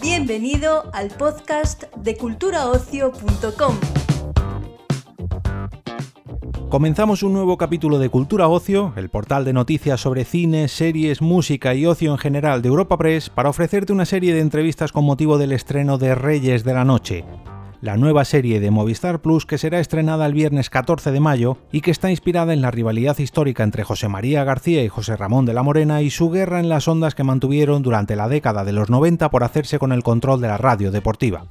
Bienvenido al podcast de culturaocio.com. Comenzamos un nuevo capítulo de Cultura Ocio, el portal de noticias sobre cine, series, música y ocio en general de Europa Press, para ofrecerte una serie de entrevistas con motivo del estreno de Reyes de la Noche, la nueva serie de Movistar Plus que será estrenada el viernes 14 de mayo y que está inspirada en la rivalidad histórica entre José María García y José Ramón de la Morena y su guerra en las ondas que mantuvieron durante la década de los 90 por hacerse con el control de la radio deportiva.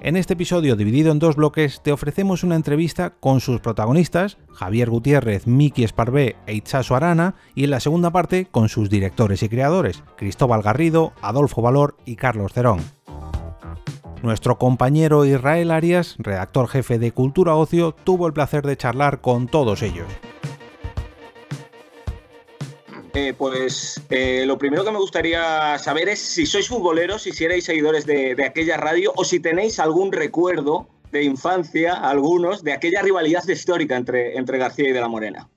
En este episodio dividido en dos bloques te ofrecemos una entrevista con sus protagonistas, Javier Gutiérrez, Miki Esparvé e Itzaso Arana, y en la segunda parte con sus directores y creadores, Cristóbal Garrido, Adolfo Valor y Carlos Cerón. Nuestro compañero Israel Arias, redactor jefe de Cultura Ocio, tuvo el placer de charlar con todos ellos. Eh, pues eh, lo primero que me gustaría saber es si sois futboleros, si erais seguidores de, aquella radio o si tenéis algún recuerdo de infancia, algunos, de aquella rivalidad histórica entre, entre García y de la Morena.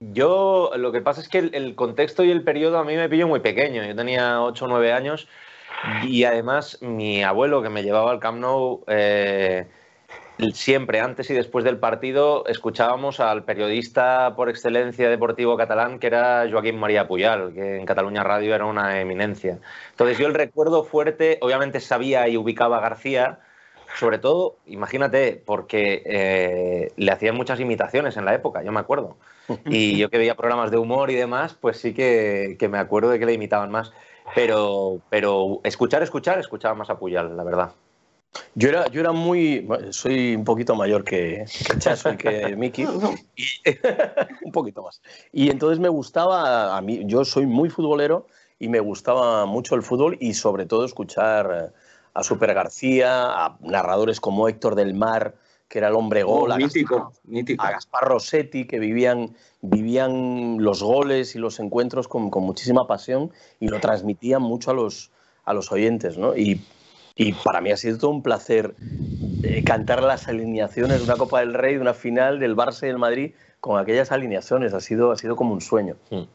Yo, lo que pasa es que el, contexto y el periodo a mí me pilló muy pequeño. Yo tenía 8 o 9 años y además mi abuelo que me llevaba al Camp Nou eh, siempre antes y después del partido escuchábamos al periodista por excelencia deportivo catalán que era Joaquín María Puyal, que en Cataluña Radio era una eminencia. Entonces yo el recuerdo fuerte, obviamente sabía y ubicaba a García, sobre todo, imagínate, porque eh, le hacían muchas imitaciones en la época, yo me acuerdo. Y yo que veía programas de humor y demás, pues sí que, que me acuerdo de que le imitaban más. Pero, pero escuchar, escuchar, escuchaba más a Puyal, la verdad. Yo era, yo era muy. Soy un poquito mayor que, que y que Miki. un poquito más. Y entonces me gustaba. A mí, yo soy muy futbolero y me gustaba mucho el fútbol y sobre todo escuchar a Super García, a narradores como Héctor del Mar, que era el hombre oh, gol, a, mítico, a Gaspar Rossetti, que vivían, vivían los goles y los encuentros con, con muchísima pasión y lo transmitían mucho a los, a los oyentes. ¿no? Y y para mí ha sido todo un placer eh, cantar las alineaciones de una Copa del Rey, de una final del Barça y del Madrid con aquellas alineaciones. Ha sido, ha sido como un sueño.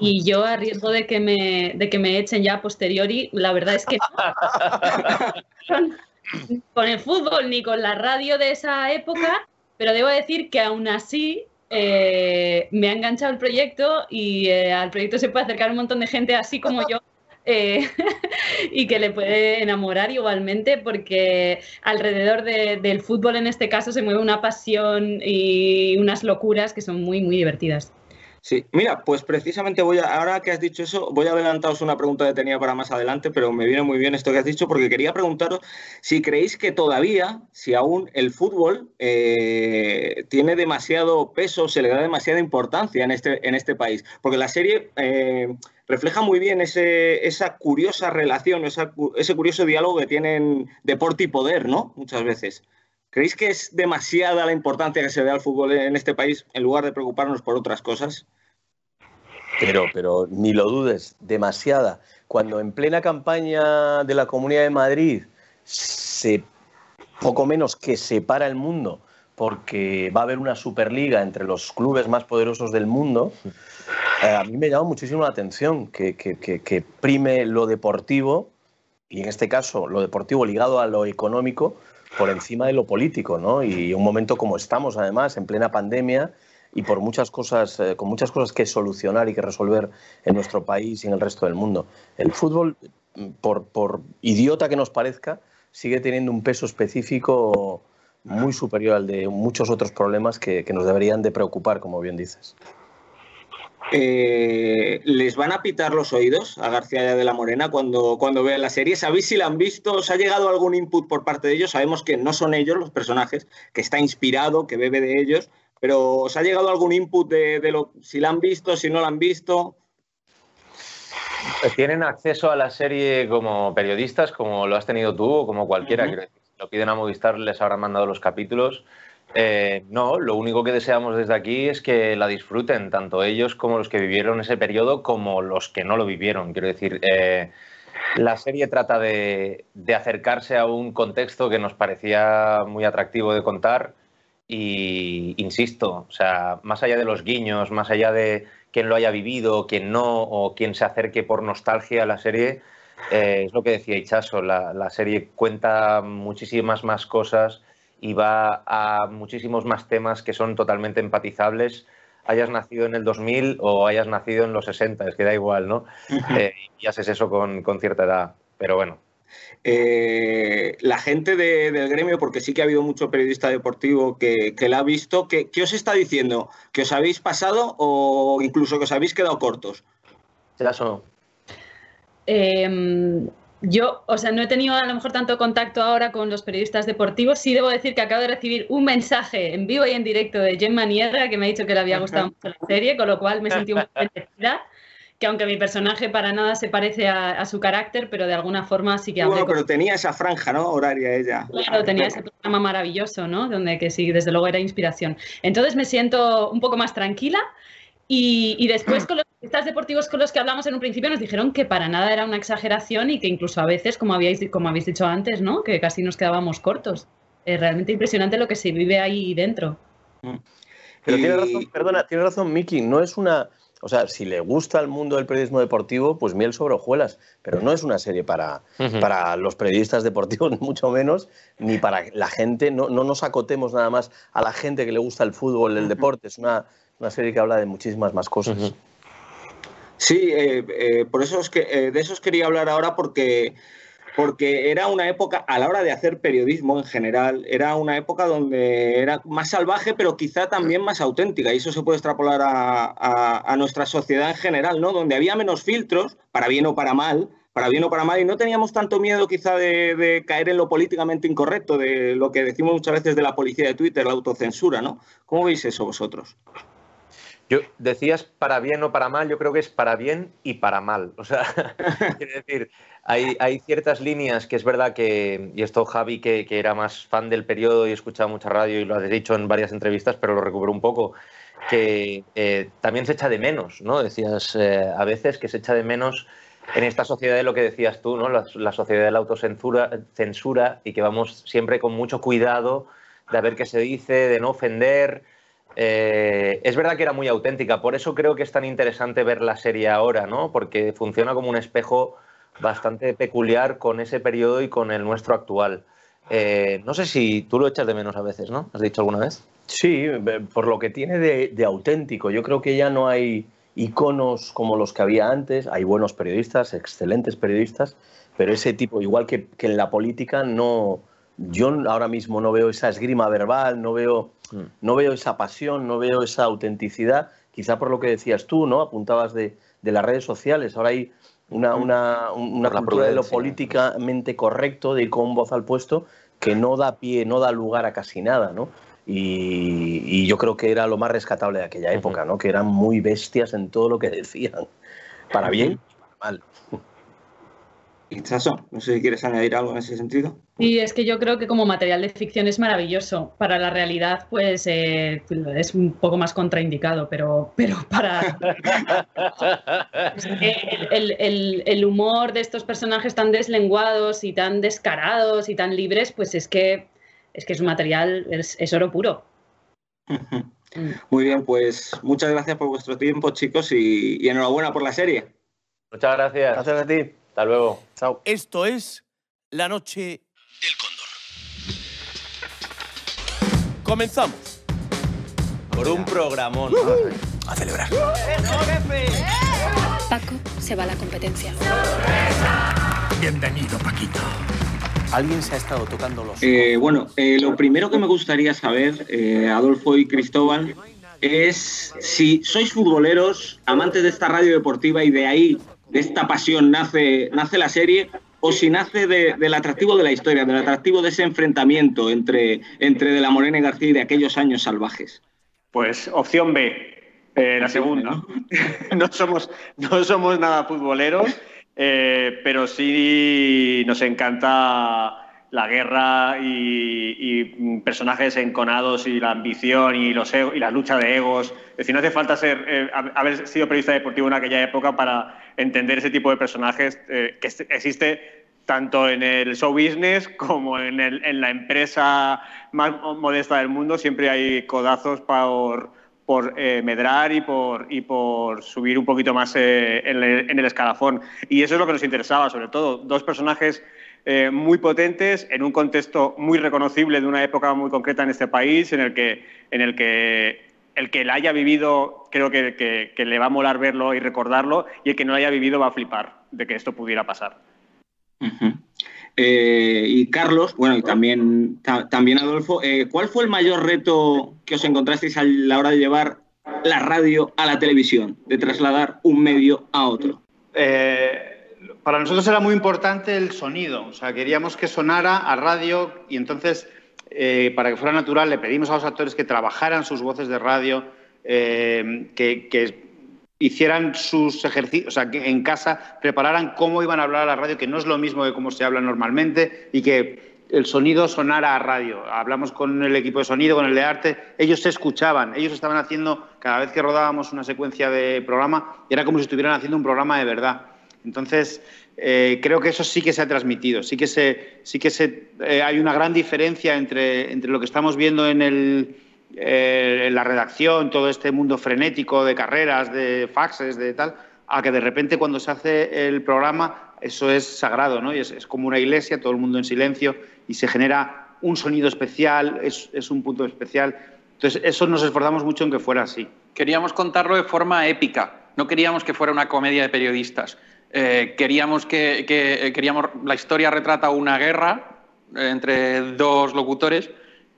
Y yo, a riesgo de que, me, de que me echen ya a posteriori, la verdad es que con el fútbol ni con la radio de esa época, pero debo decir que aún así eh, me ha enganchado el proyecto y eh, al proyecto se puede acercar un montón de gente así como yo eh, y que le puede enamorar igualmente porque alrededor del fútbol en este caso se mueve una pasión y unas locuras que son muy, muy divertidas. Sí, mira, pues precisamente voy a, ahora que has dicho eso, voy a adelantaros una pregunta que tenía para más adelante, pero me viene muy bien esto que has dicho porque quería preguntaros si creéis que todavía, si aún el fútbol eh, tiene demasiado peso, se le da demasiada importancia en este, en este país, porque la serie eh, refleja muy bien ese, esa curiosa relación, ese curioso diálogo que tienen deporte y poder, ¿no? Muchas veces. ¿Creéis que es demasiada la importancia que se da al fútbol en este país en lugar de preocuparnos por otras cosas? Pero, pero ni lo dudes, demasiada. Cuando en plena campaña de la Comunidad de Madrid se poco menos que separa el mundo porque va a haber una superliga entre los clubes más poderosos del mundo, eh, a mí me llama muchísimo la atención que, que, prime lo deportivo, y en este caso lo deportivo ligado a lo económico, por encima de lo político, ¿no? Y un momento como estamos, además, en plena pandemia, y por muchas cosas, eh, con muchas cosas que solucionar y que resolver en nuestro país y en el resto del mundo. El fútbol, por, idiota que nos parezca, sigue teniendo un peso específico muy superior al de muchos otros problemas que, que nos deberían de preocupar, como bien dices. Eh, ¿Les van a pitar los oídos a García de la Morena cuando, cuando vean la serie? ¿Sabéis si la han visto? ¿Os ha llegado algún input por parte de ellos? Sabemos que no son ellos los personajes, que está inspirado, que bebe de ellos, pero ¿os ha llegado algún input de, lo, si la han visto, si no la han visto? Pues tienen acceso a la serie como periodistas, como lo has tenido tú o como cualquiera. que lo piden a Movistar, les habrán mandado los capítulos. Eh, no, lo único que deseamos desde aquí es que la disfruten, tanto ellos como los que vivieron ese periodo, como los que no lo vivieron. Quiero decir, eh, la serie trata de, acercarse a un contexto que nos parecía muy atractivo de contar y insisto, o sea, más allá de los guiños, más allá de quien lo haya vivido, quien no, o quien se acerque por nostalgia a la serie, eh, es lo que decía Ichaso, la, la, serie cuenta muchísimas más cosas y va a muchísimos más temas que son totalmente empatizables, hayas nacido en el 2000 o hayas nacido en los 60, es que da igual, ¿no? Eh, y haces eso con, con cierta edad, pero bueno, eh, la gente del gremio, porque sí que ha habido mucho periodista deportivo que, que la ha visto, ¿qué, os está diciendo? ¿Que os habéis pasado o incluso que os habéis quedado cortos? Eso. Eh, yo, o sea, no he tenido a lo mejor tanto contacto ahora con los periodistas deportivos. Sí debo decir que acabo de recibir un mensaje en vivo y en directo de Gemma Niedra que me ha dicho que le había gustado mucho la serie, con lo cual me sentí muy bendecida que aunque mi personaje para nada se parece a, su carácter, pero de alguna forma sí que... Bueno, pero tenía esa franja, ¿no? Horaria ella. Claro, tenía ese programa maravilloso, ¿no? Donde que sí, desde luego era inspiración. Entonces me siento un poco más tranquila y, después con los periodistas deportivos con los que hablamos en un principio nos dijeron que para nada era una exageración y que incluso a veces, como, habíais, como habéis dicho antes, ¿no? Que casi nos quedábamos cortos. Es realmente impresionante lo que se vive ahí dentro. Pero tiene razón, perdona, tiene razón Miki, no es una o sea, si le gusta el mundo del periodismo deportivo, pues miel sobre hojuelas. Pero no es una serie para, para los periodistas deportivos, ni mucho menos, ni para la gente. No, no, nos acotemos nada más a la gente que le gusta el fútbol, el deporte. Es una, una serie que habla de muchísimas más cosas. Sí, eh, eh, por eso es que eh, de eso os quería hablar ahora porque porque era una época, a la hora de hacer periodismo en general, era una época donde era más salvaje, pero quizá también más auténtica, y eso se puede extrapolar a, nuestra sociedad en general, ¿no? Donde había menos filtros, para bien o para mal, para bien o para mal, y no teníamos tanto miedo quizá de, caer en lo políticamente incorrecto, de lo que decimos muchas veces de la policía de Twitter, la autocensura, ¿no? ¿Cómo veis eso vosotros? Yo decías para bien o para mal, yo creo que es para bien y para mal. O sea, decir, hay, ciertas líneas que es verdad que, y esto Javi, que, era más fan del periodo y escuchaba mucha radio y lo has dicho en varias entrevistas, pero lo recuperó un poco, que eh, también se echa de menos, ¿no? Decías eh, a veces que se echa de menos en esta sociedad de lo que decías tú, ¿no? La, sociedad de la autocensura censura, y que vamos siempre con mucho cuidado de ver qué se dice, de no ofender. Eh, es verdad que era muy auténtica, por eso creo que es tan interesante ver la serie ahora, ¿no? Porque funciona como un espejo bastante peculiar con ese periodo y con el nuestro actual. Eh, no sé si tú lo echas de menos a veces, ¿no? ¿Has dicho alguna vez? Sí, por lo que tiene de, auténtico. Yo creo que ya no hay iconos como los que había antes. Hay buenos periodistas, excelentes periodistas, pero ese tipo, igual que, en la política, no. Yo ahora mismo no veo esa esgrima verbal, no veo, mm. no veo esa pasión, no veo esa autenticidad. Quizá por lo que decías tú, ¿no? Apuntabas de, de las redes sociales. Ahora hay una, una, una cultura de lo políticamente correcto, de ir con voz al puesto, que no da pie, no da lugar a casi nada, ¿no? Y, yo creo que era lo más rescatable de aquella época, ¿no? Que eran muy bestias en todo lo que decían, para bien y para mal. Ichazo, no sé si quieres añadir algo en ese sentido. Sí, es que yo creo que como material de ficción es maravilloso. Para la realidad, pues eh, es un poco más contraindicado, pero, pero para. el, el, humor de estos personajes tan deslenguados y tan descarados y tan libres, pues es que es, que es un material, es, oro puro. Muy bien, pues muchas gracias por vuestro tiempo, chicos, y, y enhorabuena por la serie. Muchas gracias. Gracias a ti. Hasta luego. Chao. Esto es La Noche del Cóndor. Comenzamos. Por un programón. A celebrar. Paco se va a la competencia. Bienvenido, Paquito. Alguien se ha estado tocando los. Eh, bueno, eh, lo primero que me gustaría saber, eh, Adolfo y Cristóbal, es si sois futboleros, amantes de esta radio deportiva y de ahí de esta pasión nace, nace la serie o si nace del atractivo de la historia, del atractivo de ese enfrentamiento entre, entre De la Morena y García y de aquellos años salvajes. Pues opción B, eh, la segunda. no, somos, no somos nada futboleros, eh, pero sí nos encanta la guerra y, personajes enconados y la ambición y, los y la lucha de egos. Es decir, no hace falta ser, eh, haber sido periodista deportivo en aquella época para entender ese tipo de personajes eh, que existe tanto en el show business como en, el- en la empresa más modesta del mundo, siempre hay codazos por, por eh, medrar y por, y por subir un poquito más en el escalafón. Y eso es lo que nos interesaba, sobre todo. Dos personajes eh, muy potentes en un contexto muy reconocible de una época muy concreta en este país, en el que, en el que el que la haya vivido creo que, que- que le va a molar verlo y recordarlo, y el que no la haya vivido va a flipar de que esto pudiera pasar. Eh, y Carlos, bueno, y también, ta- también Adolfo, eh, ¿cuál fue el mayor reto que os encontrasteis a la hora de llevar la radio a la televisión, de trasladar un medio a otro? Eh, para nosotros era muy importante el sonido, o sea, queríamos que sonara a radio y entonces, eh, para que fuera natural, le pedimos a los actores que trabajaran sus voces de radio, eh, que, que hicieran sus ejercicios, o sea, que en casa prepararan cómo iban a hablar a la radio, que no es lo mismo que cómo se habla normalmente y que el sonido sonara a radio. Hablamos con el equipo de sonido, con el de arte, ellos se escuchaban, ellos estaban haciendo, cada vez que rodábamos una secuencia de programa, era como si estuvieran haciendo un programa de verdad. Entonces, eh, creo que eso sí que se ha transmitido, sí que, se, sí que se, eh, hay una gran diferencia entre, entre lo que estamos viendo en, el, eh, en la redacción, todo este mundo frenético de carreras, de faxes, de tal, a que de repente cuando se hace el programa eso es sagrado, ¿no? Y es, es como una iglesia, todo el mundo en silencio y se genera un sonido especial, es, es un punto especial. Entonces, eso nos esforzamos mucho en que fuera así. Queríamos contarlo de forma épica, no queríamos que fuera una comedia de periodistas. Eh, queríamos que, eh, queríamos la historia retrata una guerra eh, entre dos locutores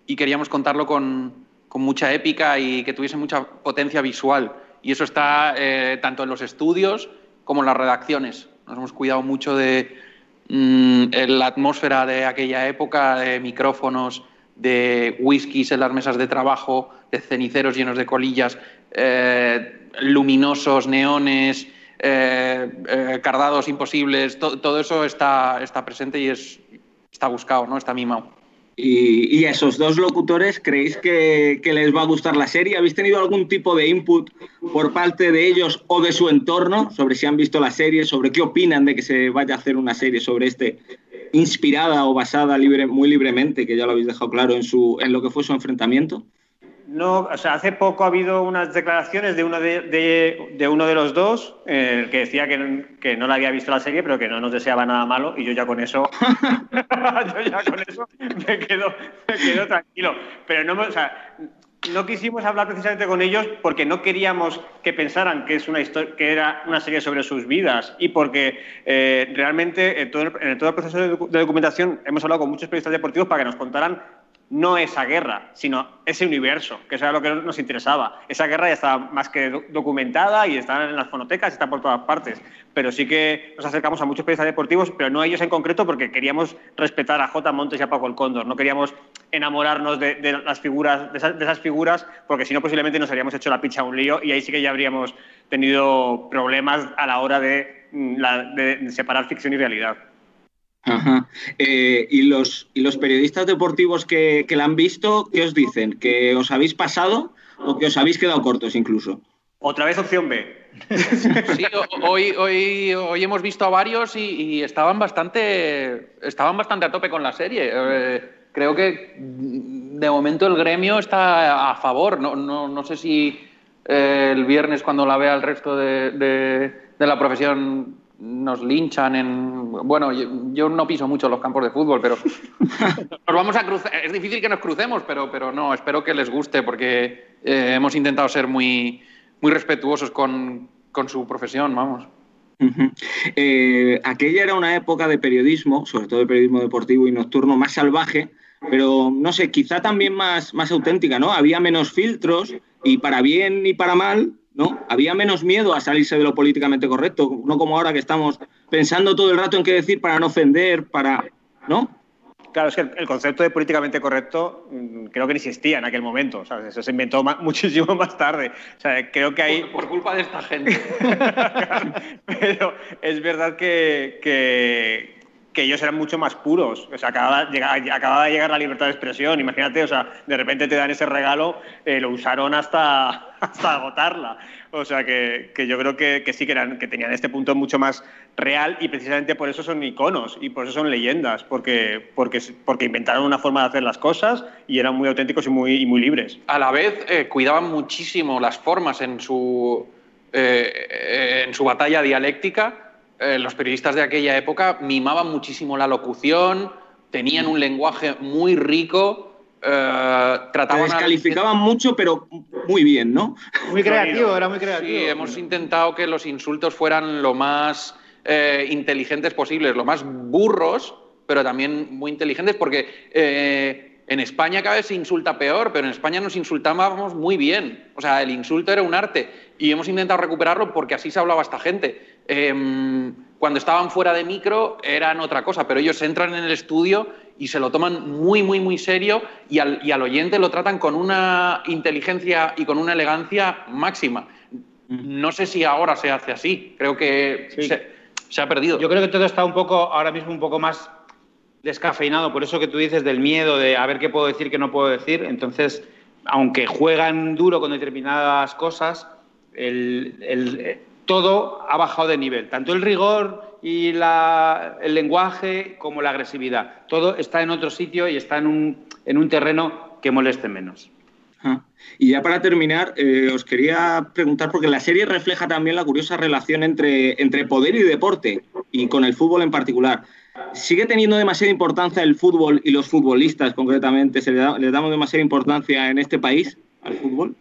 y queríamos contarlo con, con mucha épica y que tuviese mucha potencia visual. Y eso está tanto en los estudios como en las redacciones. Nos hemos cuidado mucho de mm, la atmósfera de aquella época, de micrófonos, de whiskies en las mesas de trabajo, de ceniceros llenos de colillas, luminosos, neones, eh, eh, cardados imposibles, to- todo eso está, está presente y es, está buscado, ¿no? está mimado. Y, y a esos dos locutores, ¿creéis que, que les va a gustar la serie? ¿Habéis tenido algún tipo de input por parte de ellos o de su entorno sobre si han visto la serie, sobre qué opinan de que se vaya a hacer una serie sobre este, inspirada o basada libre, muy libremente, que ya lo habéis dejado claro en, su, en lo que fue su enfrentamiento? No, o sea, hace poco ha habido unas declaraciones de uno de, de- de uno de los dos eh, que decía que, no- que no la había visto la serie, pero que no nos deseaba nada malo y yo ya con eso, yo ya con eso me quedo, me quedo tranquilo. Pero no, o sea, no quisimos hablar precisamente con ellos porque no queríamos que pensaran que es una que era una serie sobre sus vidas y porque eh, realmente en todo, el, en todo el proceso de documentación hemos hablado con muchos periodistas deportivos para que nos contaran no esa guerra, sino ese universo, que eso era lo que nos interesaba. Esa guerra ya está más que do- documentada y está en las fonotecas está por todas partes. Pero sí que nos acercamos a muchos periodistas deportivos, pero no a ellos en concreto porque queríamos respetar a J. Montes y a Paco el Cóndor. No queríamos enamorarnos de, las figuras, de esas, figuras, porque si no posiblemente nos habríamos hecho la picha a un lío y ahí sí que ya habríamos tenido problemas a la hora de, mm, separar ficción y realidad. Ajá. Eh, ¿y, los, ¿Y los periodistas deportivos que, que la han visto, qué os dicen? ¿Que os habéis pasado o que os habéis quedado cortos incluso? Otra vez opción B. Sí, hoy, hoy, hoy hemos visto a varios y, y estaban, bastante, estaban bastante a tope con la serie. Eh, creo que de momento el gremio está a favor. No, no, no sé si eh, el viernes cuando la vea el resto de, de- de la profesión nos linchan en... Bueno, yo, yo no piso mucho los campos de fútbol, pero nos vamos a cruzar. Es difícil que nos crucemos, pero, pero no, espero que les guste porque eh, hemos intentado ser muy, muy respetuosos con, con su profesión, vamos. Ujú. Eh, aquella era una época de periodismo, sobre todo de periodismo deportivo y nocturno, más salvaje, pero no sé, quizá también más, más auténtica, ¿no? Había menos filtros y para bien y para mal, ¿no? Había menos miedo a salirse de lo políticamente correcto, no como ahora que estamos pensando todo el rato en qué decir para no ofender, para, ¿no? Claro, es que el, concepto de políticamente correcto mm, creo que ni existía en aquel momento. ¿sabes? Eso se inventó muchísimo más tarde. O sea, creo que hay... Por, por culpa de esta gente. Pero es verdad que, que, que ellos eran mucho más puros. O sea, acababa, de llegar la libertad de expresión. Imagínate, o sea, de repente te dan ese regalo, eh, lo usaron hasta, hasta agotarla. O sea, que, que yo creo que, que sí que, eran, que tenían este punto mucho más real y precisamente por eso son iconos y por eso son leyendas, porque, porque, porque inventaron una forma de hacer las cosas y eran muy auténticos y muy, muy libres. A la vez, eh, cuidaban muchísimo las formas en su, eh, en su batalla dialéctica eh, los periodistas de aquella época mimaban muchísimo la locución, tenían un lenguaje muy rico, eh, trataban... descalificaban mucho, pero muy bien, ¿no? Muy creativo, era muy creativo. Sí, hemos intentado que los insultos fueran lo más eh, inteligentes posibles, lo más burros, pero también muy inteligentes, porque en España cada vez se insulta peor, pero en España nos insultábamos muy bien. O sea, el insulto era un arte y hemos intentado recuperarlo porque así se hablaba esta gente. Em, cuando estaban fuera de micro eran otra cosa, pero ellos entran en el estudio y se lo toman muy, muy, muy serio y al, y al oyente lo tratan con una inteligencia y con una elegancia máxima. No sé si ahora se hace así, creo que se, se ha perdido. Yo creo que todo está un poco, ahora mismo un poco más descafeinado, por eso que tú dices del miedo de a ver qué puedo decir, qué no puedo decir. Entonces, aunque juegan duro con determinadas cosas, el, el, todo ha bajado de nivel. Tanto el rigor y la, el lenguaje como la agresividad. Todo está en otro sitio y está en un, en un terreno que moleste menos. Y ya para terminar, eh, os quería preguntar, porque la serie refleja también la curiosa relación entre, entre poder y deporte, y con el fútbol en particular. ¿Sigue teniendo demasiada importancia el fútbol y los futbolistas concretamente? ¿Se le, da, le damos demasiada importancia en este país al fútbol?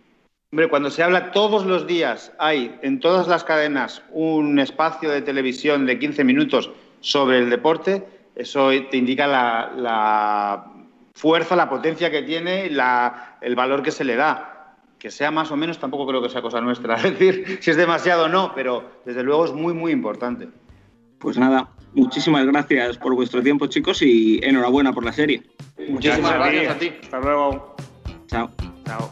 Hombre, cuando se habla todos los días, hay en todas las cadenas un espacio de televisión de 15 minutos sobre el deporte, eso te indica la, la fuerza, la potencia que tiene, la, el valor que se le da. Que sea más o menos, tampoco creo que sea cosa nuestra, es decir, si es demasiado o no, pero desde luego es muy, muy importante. Pues nada, muchísimas gracias por vuestro tiempo, chicos, y enhorabuena por la serie. Muchísimas gracias a ti. Hasta luego. Chao. Chao.